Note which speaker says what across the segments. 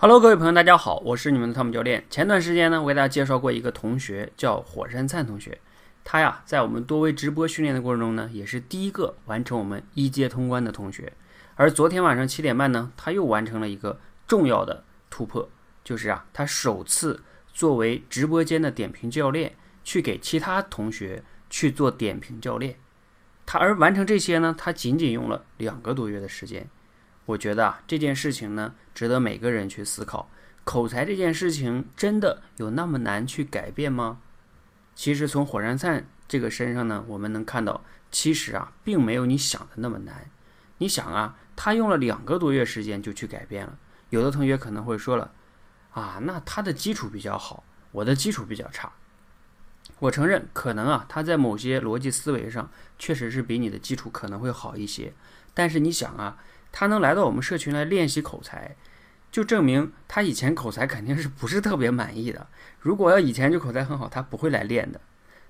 Speaker 1: Hello，各位朋友，大家好，我是你们的汤姆教练。前段时间呢，我给大家介绍过一个同学，叫火山灿同学。他呀，在我们多维直播训练的过程中呢，也是第一个完成我们一阶通关的同学。而昨天晚上七点半呢，他又完成了一个重要的突破，就是啊，他首次作为直播间的点评教练，去给其他同学去做点评教练。他而完成这些呢，他仅仅用了两个多月的时间。我觉得啊，这件事情呢，值得每个人去思考。口才这件事情真的有那么难去改变吗？其实从火山灿这个身上呢，我们能看到，其实啊，并没有你想的那么难。你想啊，他用了两个多月时间就去改变了。有的同学可能会说了，啊，那他的基础比较好，我的基础比较差。我承认，可能啊，他在某些逻辑思维上确实是比你的基础可能会好一些。但是你想啊。他能来到我们社群来练习口才，就证明他以前口才肯定是不是特别满意的。如果要以前就口才很好，他不会来练的。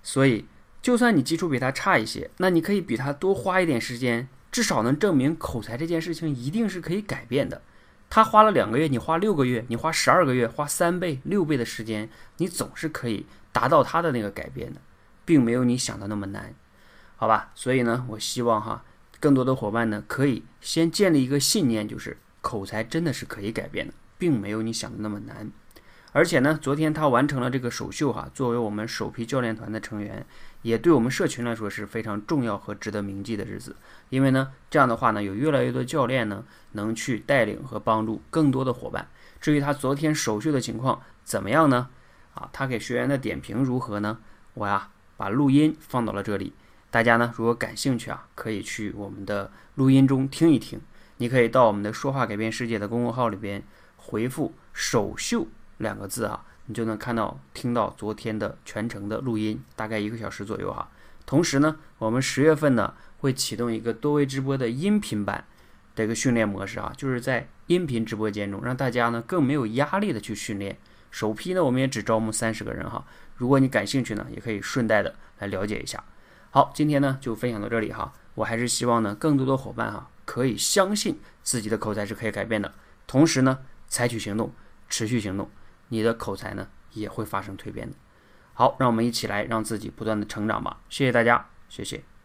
Speaker 1: 所以，就算你基础比他差一些，那你可以比他多花一点时间，至少能证明口才这件事情一定是可以改变的。他花了两个月，你花六个月，你花十二个月，花三倍、六倍的时间，你总是可以达到他的那个改变的，并没有你想的那么难，好吧？所以呢，我希望哈。更多的伙伴呢，可以先建立一个信念，就是口才真的是可以改变的，并没有你想的那么难。而且呢，昨天他完成了这个首秀哈，作为我们首批教练团的成员，也对我们社群来说是非常重要和值得铭记的日子。因为呢，这样的话呢，有越来越多教练呢，能去带领和帮助更多的伙伴。至于他昨天首秀的情况怎么样呢？啊，他给学员的点评如何呢？我呀，把录音放到了这里。大家呢，如果感兴趣啊，可以去我们的录音中听一听。你可以到我们的“说话改变世界”的公众号里边回复“首秀”两个字啊，你就能看到、听到昨天的全程的录音，大概一个小时左右哈。同时呢，我们十月份呢会启动一个多维直播的音频版的一个训练模式啊，就是在音频直播间中，让大家呢更没有压力的去训练。首批呢，我们也只招募三十个人哈。如果你感兴趣呢，也可以顺带的来了解一下。好，今天呢就分享到这里哈。我还是希望呢，更多的伙伴哈可以相信自己的口才是可以改变的，同时呢采取行动，持续行动，你的口才呢也会发生蜕变的。好，让我们一起来让自己不断的成长吧。谢谢大家，谢谢。